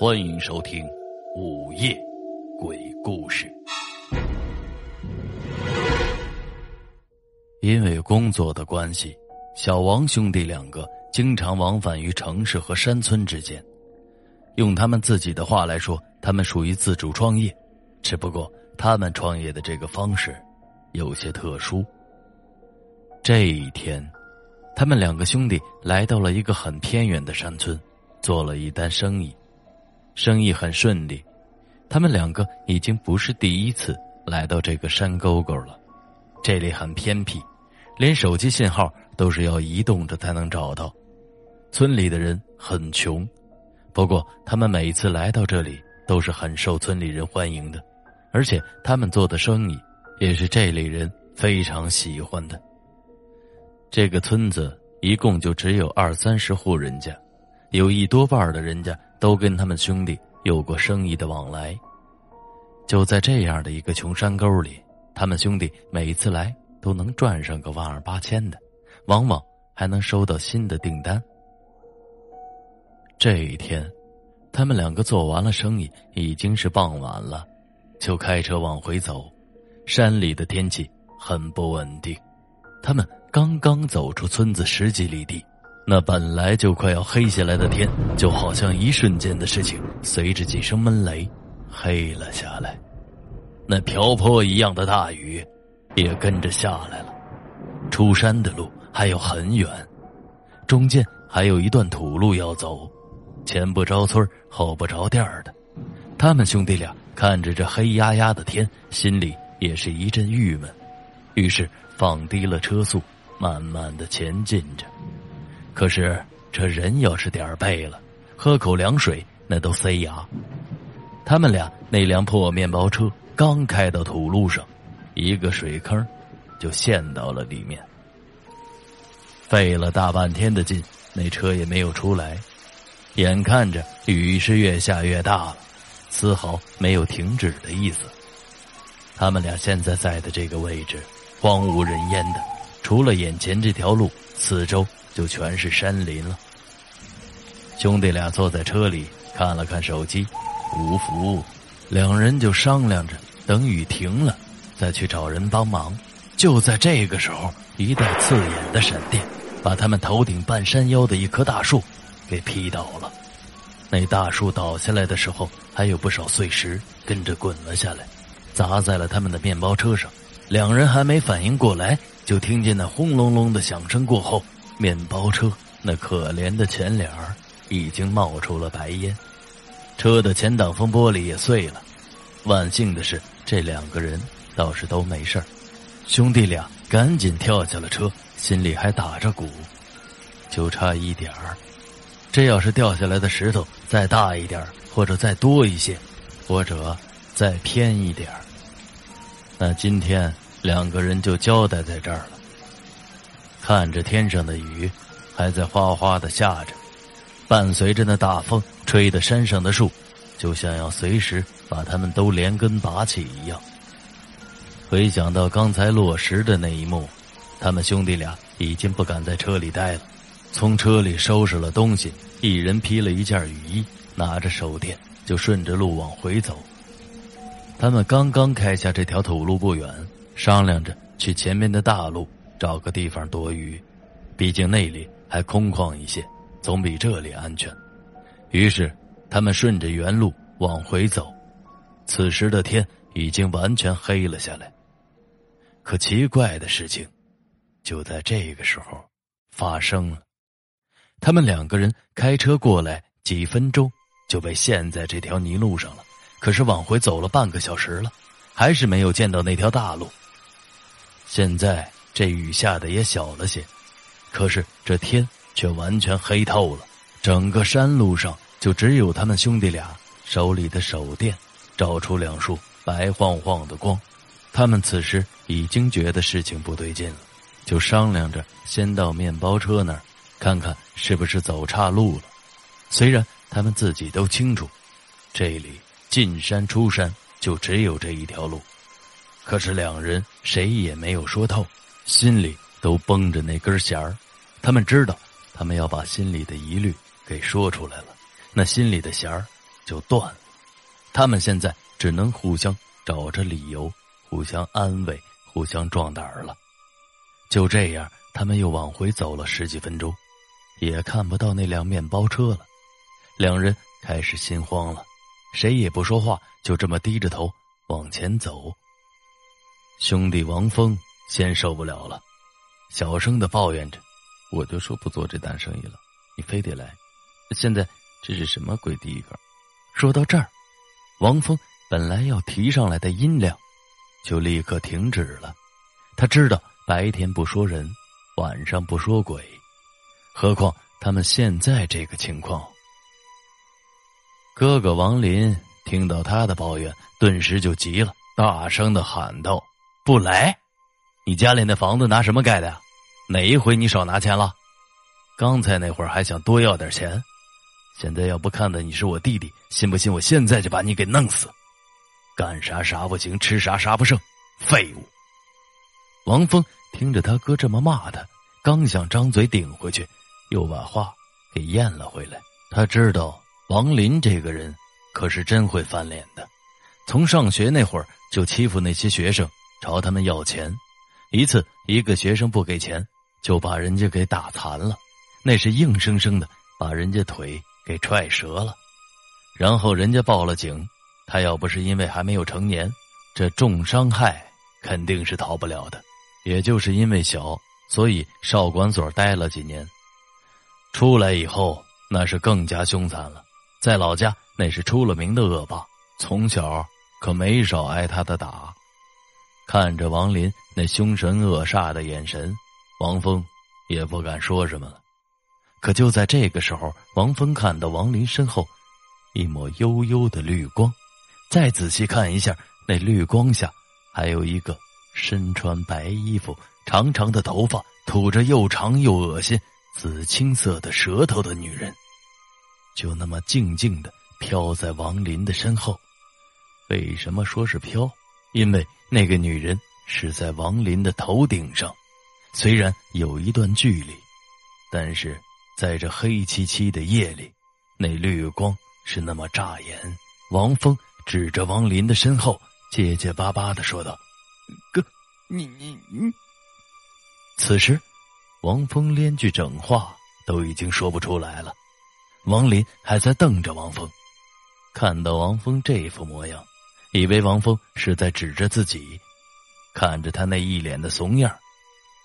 欢迎收听《午夜鬼故事》。因为工作的关系，小王兄弟两个经常往返于城市和山村之间。用他们自己的话来说，他们属于自主创业，只不过他们创业的这个方式有些特殊。这一天。他们两个兄弟来到了一个很偏远的山村，做了一单生意，生意很顺利。他们两个已经不是第一次来到这个山沟沟了，这里很偏僻，连手机信号都是要移动着才能找到。村里的人很穷，不过他们每次来到这里都是很受村里人欢迎的，而且他们做的生意也是这里人非常喜欢的。这个村子一共就只有二三十户人家，有一多半的人家都跟他们兄弟有过生意的往来。就在这样的一个穷山沟里，他们兄弟每次来都能赚上个万儿八千的，往往还能收到新的订单。这一天，他们两个做完了生意，已经是傍晚了，就开车往回走。山里的天气很不稳定，他们。刚刚走出村子十几里地，那本来就快要黑下来的天，就好像一瞬间的事情，随着几声闷雷，黑了下来。那瓢泼一样的大雨，也跟着下来了。出山的路还有很远，中间还有一段土路要走，前不着村后不着店的。他们兄弟俩看着这黑压压的天，心里也是一阵郁闷，于是放低了车速。慢慢的前进着，可是这人要是点儿背了，喝口凉水那都塞牙。他们俩那辆破面包车刚开到土路上，一个水坑就陷到了里面。费了大半天的劲，那车也没有出来。眼看着雨是越下越大了，丝毫没有停止的意思。他们俩现在在的这个位置，荒无人烟的。除了眼前这条路，四周就全是山林了。兄弟俩坐在车里看了看手机，无服务，两人就商量着等雨停了再去找人帮忙。就在这个时候，一道刺眼的闪电把他们头顶半山腰的一棵大树给劈倒了。那大树倒下来的时候，还有不少碎石跟着滚了下来，砸在了他们的面包车上。两人还没反应过来。就听见那轰隆隆的响声过后，面包车那可怜的前脸儿已经冒出了白烟，车的前挡风玻璃也碎了。万幸的是，这两个人倒是都没事儿。兄弟俩赶紧跳下了车，心里还打着鼓，就差一点儿。这要是掉下来的石头再大一点儿或者再多一些，或者再偏一点儿那今天。两个人就交代在这儿了。看着天上的雨，还在哗哗的下着，伴随着那大风，吹得山上的树，就像要随时把他们都连根拔起一样。回想到刚才落石的那一幕，他们兄弟俩已经不敢在车里待了，从车里收拾了东西，一人披了一件雨衣，拿着手电，就顺着路往回走。他们刚刚开下这条土路不远。商量着去前面的大路找个地方躲雨，毕竟那里还空旷一些，总比这里安全。于是他们顺着原路往回走。此时的天已经完全黑了下来。可奇怪的事情就在这个时候发生了。他们两个人开车过来几分钟就被陷在这条泥路上了。可是往回走了半个小时了，还是没有见到那条大路。现在这雨下的也小了些，可是这天却完全黑透了。整个山路上就只有他们兄弟俩手里的手电照出两束白晃晃的光。他们此时已经觉得事情不对劲了，就商量着先到面包车那儿看看是不是走岔路了。虽然他们自己都清楚，这里进山出山就只有这一条路。可是两人谁也没有说透，心里都绷着那根弦儿。他们知道，他们要把心里的疑虑给说出来了，那心里的弦儿就断了。他们现在只能互相找着理由，互相安慰，互相壮胆儿了。就这样，他们又往回走了十几分钟，也看不到那辆面包车了。两人开始心慌了，谁也不说话，就这么低着头往前走。兄弟王峰先受不了了，小声的抱怨着：“我就说不做这单生意了，你非得来。现在这是什么鬼地方？”说到这儿。王峰本来要提上来的音量，就立刻停止了。他知道白天不说人，晚上不说鬼，何况他们现在这个情况。哥哥王林听到他的抱怨，顿时就急了，大声的喊道：“不来！你家里那房子拿什么盖的？哪一回你少拿钱了？刚才那会儿还想多要点钱。”现在要不看到你是我弟弟，信不信我现在就把你给弄死？干啥啥不行，吃啥啥不剩，废物！王峰听着他哥这么骂他，刚想张嘴顶回去，又把话给咽了回来。他知道王林这个人可是真会翻脸的，从上学那会儿就欺负那些学生，朝他们要钱。一次一个学生不给钱，就把人家给打残了，那是硬生生的把人家腿。给踹折了，然后人家报了警。他要不是因为还没有成年，这重伤害肯定是逃不了的。也就是因为小，所以少管所待了几年。出来以后，那是更加凶残了。在老家那是出了名的恶霸，从小可没少挨他的打。看着王林那凶神恶煞的眼神，王峰也不敢说什么了。可就在这个时候，王峰看到王林身后一抹幽幽的绿光，再仔细看一下，那绿光下还有一个身穿白衣服、长长的头发、吐着又长又恶心紫青色的舌头的女人，就那么静静的飘在王林的身后。为什么说是飘？因为那个女人是在王林的头顶上，虽然有一段距离，但是。在这黑漆漆的夜里，那绿光是那么扎眼。王峰指着王林的身后，结结巴巴的说道：“哥，你你你。”此时，王峰连句整话都已经说不出来了。王林还在瞪着王峰，看到王峰这副模样，以为王峰是在指着自己。看着他那一脸的怂样，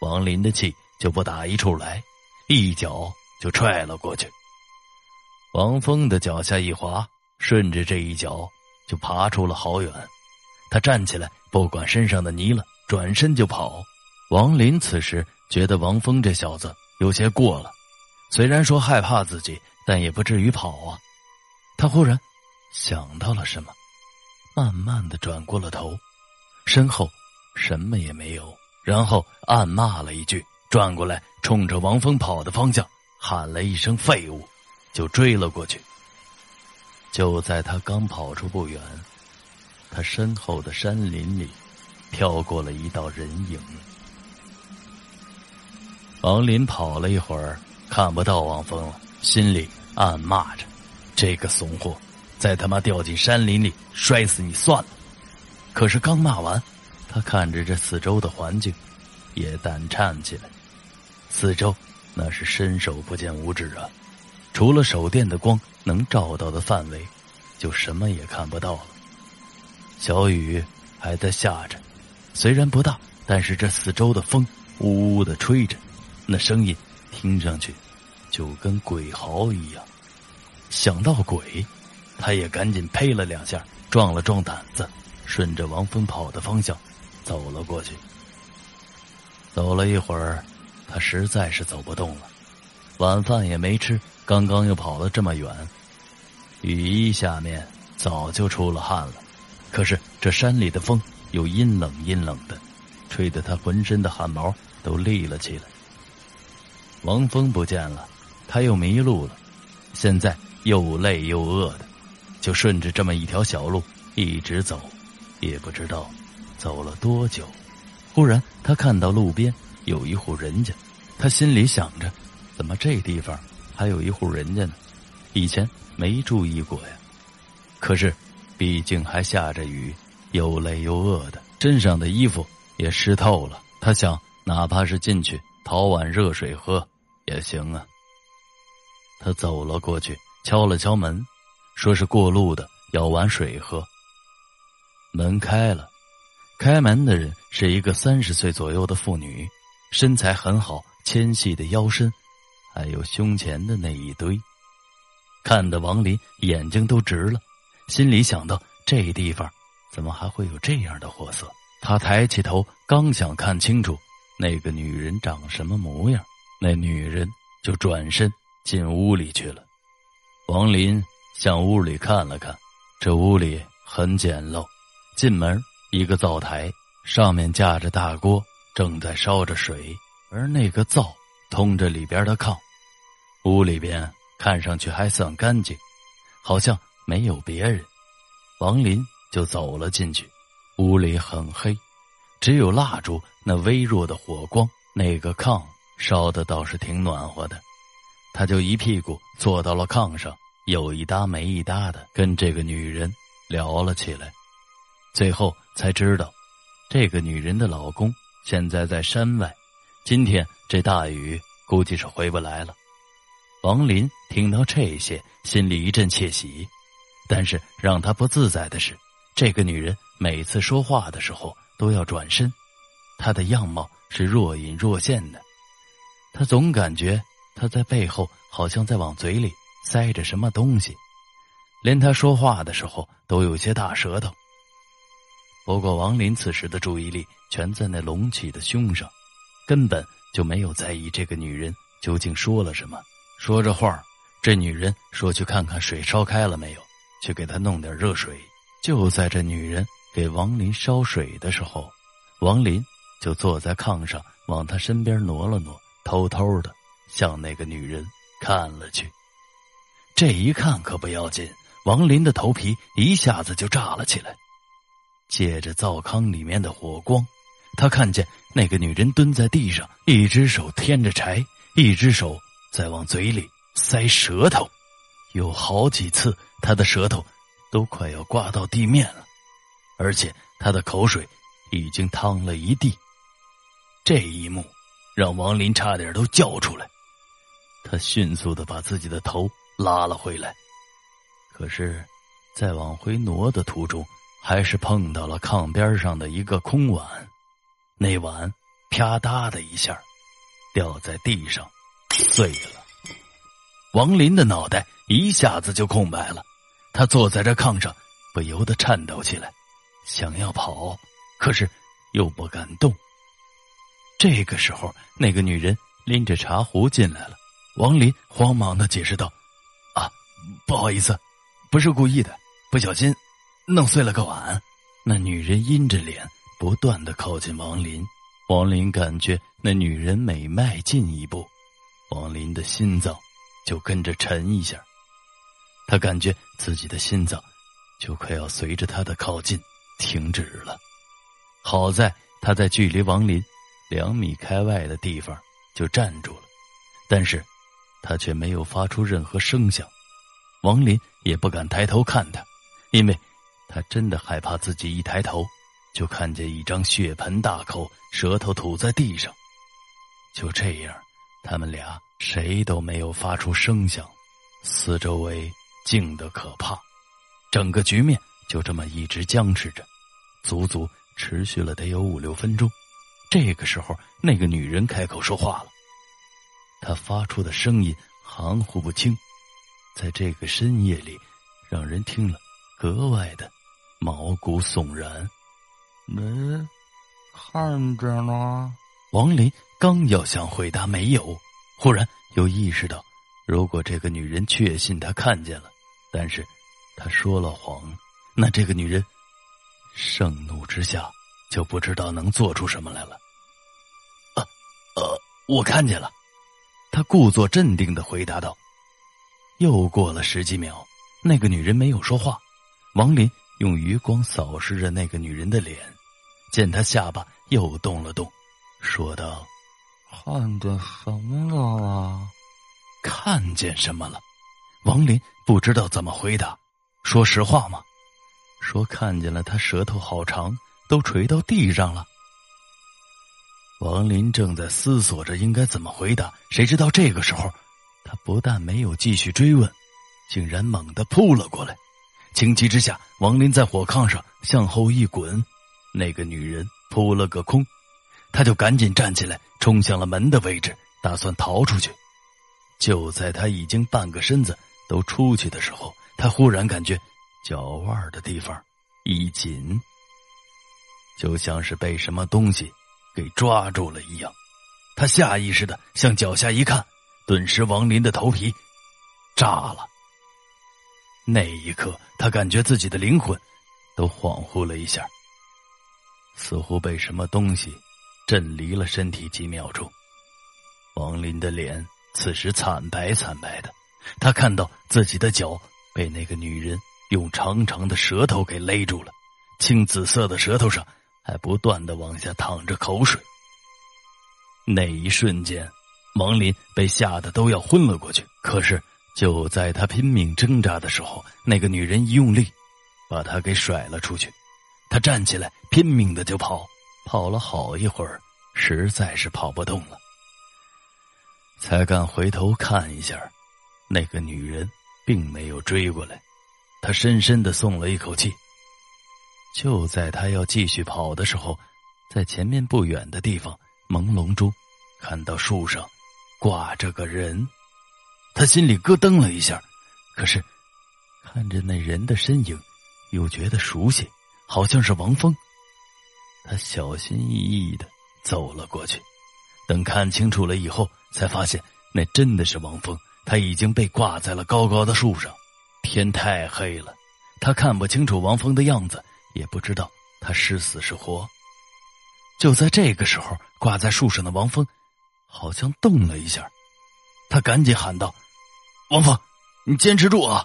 王林的气就不打一处来，一脚。就踹了过去，王峰的脚下一滑，顺着这一脚就爬出了好远。他站起来，不管身上的泥了，转身就跑。王林此时觉得王峰这小子有些过了，虽然说害怕自己，但也不至于跑啊。他忽然想到了什么，慢慢的转过了头，身后什么也没有，然后暗骂了一句，转过来冲着王峰跑的方向。喊了一声“废物”，就追了过去。就在他刚跑出不远，他身后的山林里飘过了一道人影。王林跑了一会儿，看不到王峰了，心里暗骂着：“这个怂货，再他妈掉进山林里摔死你算了。”可是刚骂完，他看着这四周的环境，也胆颤起来。四周。那是伸手不见五指啊！除了手电的光能照到的范围，就什么也看不到了。小雨还在下着，虽然不大，但是这四周的风呜呜的吹着，那声音听上去就跟鬼嚎一样。想到鬼，他也赶紧呸了两下，壮了壮胆子，顺着王峰跑的方向走了过去。走了一会儿。他实在是走不动了，晚饭也没吃，刚刚又跑了这么远，雨衣下面早就出了汗了。可是这山里的风又阴冷阴冷的，吹得他浑身的汗毛都立了起来。王峰不见了，他又迷路了，现在又累又饿的，就顺着这么一条小路一直走，也不知道走了多久。忽然，他看到路边。有一户人家，他心里想着，怎么这地方还有一户人家呢？以前没注意过呀。可是，毕竟还下着雨，又累又饿的，身上的衣服也湿透了。他想，哪怕是进去讨碗热水喝也行啊。他走了过去，敲了敲门，说是过路的，要碗水喝。门开了，开门的人是一个三十岁左右的妇女，身材很好，纤细的腰身，还有胸前的那一堆，看得王林眼睛都直了，心里想到：这地方怎么还会有这样的货色？他抬起头，刚想看清楚那个女人长什么模样，那女人就转身进屋里去了。王林向屋里看了看，这屋里很简陋。进门，一个灶台上面架着大锅，正在烧着水，而那个灶通着里边的炕。屋里边看上去还算干净，好像没有别人。王林就走了进去，屋里很黑，只有蜡烛那微弱的火光。那个炕烧的倒是挺暖和的，他就一屁股坐到了炕上，有一搭没一搭的跟这个女人聊了起来。最后才知道，这个女人的老公现在在山外，今天这大雨估计是回不来了。王林听到这些，心里一阵窃喜，但是让他不自在的是，这个女人每次说话的时候都要转身，她的样貌是若隐若现的，他总感觉她在背后好像在往嘴里塞着什么东西，连他说话的时候都有些大舌头。不过，王林此时的注意力全在那隆起的胸上，根本就没有在意这个女人究竟说了什么。说着话，这女人说去看看水烧开了没有，去给她弄点热水。就在这女人给王林烧水的时候，王林就坐在炕上，往她身边挪了挪，偷偷的向那个女人看了去。这一看可不要紧，王林的头皮一下子就炸了起来。借着灶坑里面的火光，他看见那个女人蹲在地上，一只手添着柴，一只手在往嘴里塞舌头。有好几次，他的舌头都快要刮到地面了，而且他的口水已经淌了一地。这一幕让王林差点都叫出来。他迅速的把自己的头拉了回来，可是，在往回挪的途中。还是碰到了炕边上的一个空碗，那碗啪嗒的一下掉在地上碎了。王林的脑袋一下子就空白了，他坐在这炕上不由得颤抖起来，想要跑，可是又不敢动。这个时候，那个女人拎着茶壶进来了。王林慌忙的解释道：“，不好意思，不是故意的，不小心。”弄碎了个碗，那女人阴着脸，不断的靠近王林。王林感觉那女人每迈进一步，王林的心脏就跟着沉一下。他感觉自己的心脏就快要随着他的靠近停止了。好在他在距离王林两米开外的地方就站住了，但是他却没有发出任何声响。王林也不敢抬头看他，因为。他真的害怕自己一抬头，就看见一张血盆大口，舌头吐在地上。就这样，他们俩谁都没有发出声响，四周围静得可怕，整个局面就这么一直僵持着，足足持续了得有五六分钟。这个时候，那个女人开口说话了，她发出的声音含糊不清，在这个深夜里，让人听了格外的。毛骨悚然，没看见呢。王林刚要想回答没有，忽然又意识到，如果这个女人确信他看见了，但是他说了谎，那这个女人盛怒之下就不知道能做出什么来了。呃，呃，我看见了。他故作镇定的回答道。又过了十几秒，那个女人没有说话。王林。用余光扫视着那个女人的脸，见她下巴又动了动，说道：“看见什么了？看见什么了？”王林不知道怎么回答。说实话吗？说看见了他舌头好长，都垂到地上了。王林正在思索着应该怎么回答，谁知道这个时候，他不但没有继续追问，竟然猛地扑了过来。情急之下，王林在火炕上向后一滚，那个女人扑了个空，他就赶紧站起来，冲向了门的位置，打算逃出去。就在他已经半个身子都出去的时候，他忽然感觉脚腕的地方一紧，就像是被什么东西给抓住了一样。他下意识的向脚下一看，顿时王林的头皮炸了。那一刻，他感觉自己的灵魂都恍惚了一下，似乎被什么东西震离了身体几秒钟。王林的脸。此时惨白惨白的，他看到自己的脚被那个女人用长长的舌头给勒住了，青紫色的舌头上还不断的往下淌着口水。那一瞬间，王林被吓得都要昏了过去。可是就在他拼命挣扎的时候，那个女人一用力，把他给甩了出去。他站起来，拼命的就跑，跑了好一会儿，实在是跑不动了。才敢回头看一下，那个女人并没有追过来，他深深的松了一口气。就在他要继续跑的时候，在前面不远的地方，朦胧中看到树上挂着个人，他心里咯噔了一下，可是看着那人的身影，又觉得熟悉，好像是王峰。他小心翼翼的走了过去，等看清楚了以后。才发现，那真的是王峰，他已经被挂在了高高的树上。天太黑了，他看不清楚王峰的样子，也不知道他是死是活。就在这个时候，挂在树上的王峰好像动了一下，他赶紧喊道：“王峰，你坚持住啊！”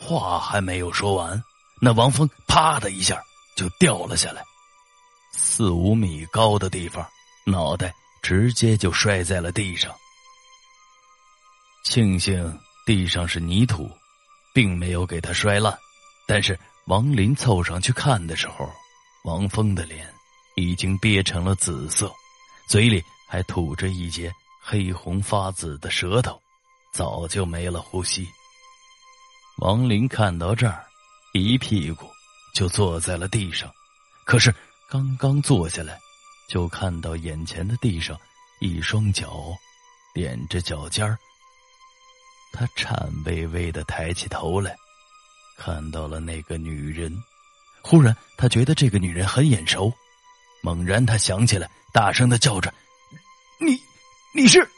话还没有说完，那王峰啪的一下就掉了下来，四五米高的地方，脑袋。直接就摔在了地上。庆幸地上是泥土，并没有给他摔烂。但是王林凑上去看的时候，王峰的脸已经憋成了紫色，嘴里还吐着一截黑红发紫的舌头，早就没了呼吸。王林看到这儿，一屁股就坐在了地上。可是刚刚坐下来。就看到眼前的地上，一双脚踮着脚尖儿。他颤巍巍的抬起头来，看到了那个女人。忽然，他觉得这个女人很眼熟。猛然，他想起来，大声的叫着：“你，是？”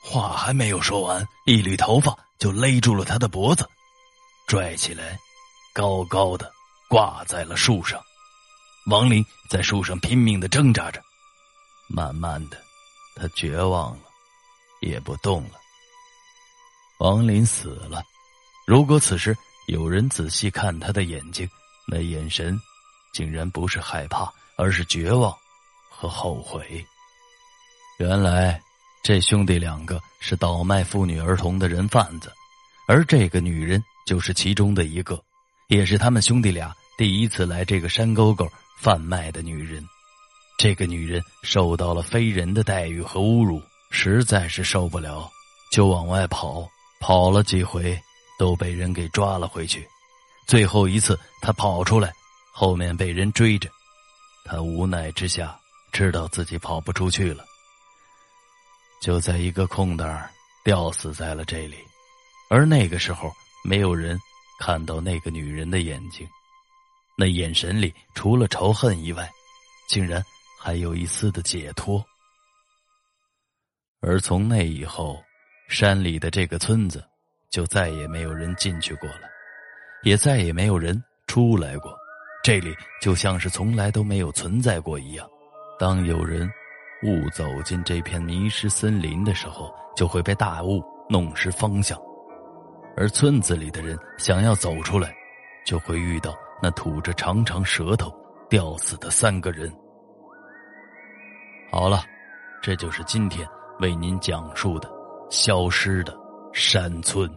话还没有说完，一缕头发就勒住了他的脖子，拽起来，高高的挂在了树上。王林在树上拼命的挣扎着，慢慢的，他绝望了，也不动了。王林死了。如果此时有人仔细看他的眼睛，那眼神竟然不是害怕，而是绝望和后悔。原来这兄弟两个是倒卖妇女儿童的人贩子，而这个女人就是其中的一个，也是他们兄弟俩第一次来这个山沟沟。贩卖的女人，这个女人受到了非人的待遇和侮辱，实在是受不了，就往外跑。跑了几回，都被人给抓了回去。最后一次，她跑出来，后面被人追着，她无奈之下，知道自己跑不出去了，就在一个空档吊死在了这里。而那个时候，没有人看到那个女人的眼睛。那眼神里除了仇恨以外，竟然还有一丝的解脱。而从那以后，山里的这个村子就再也没有人进去过了，也再也没有人出来过。这里就像是从来都没有存在过一样。当有人雾走进这片迷失森林的时候，就会被大雾弄失方向；而村子里的人想要走出来，就会遇到。那吐着长长舌头吊死的三个人。好了，这就是今天为您讲述的消失的山村。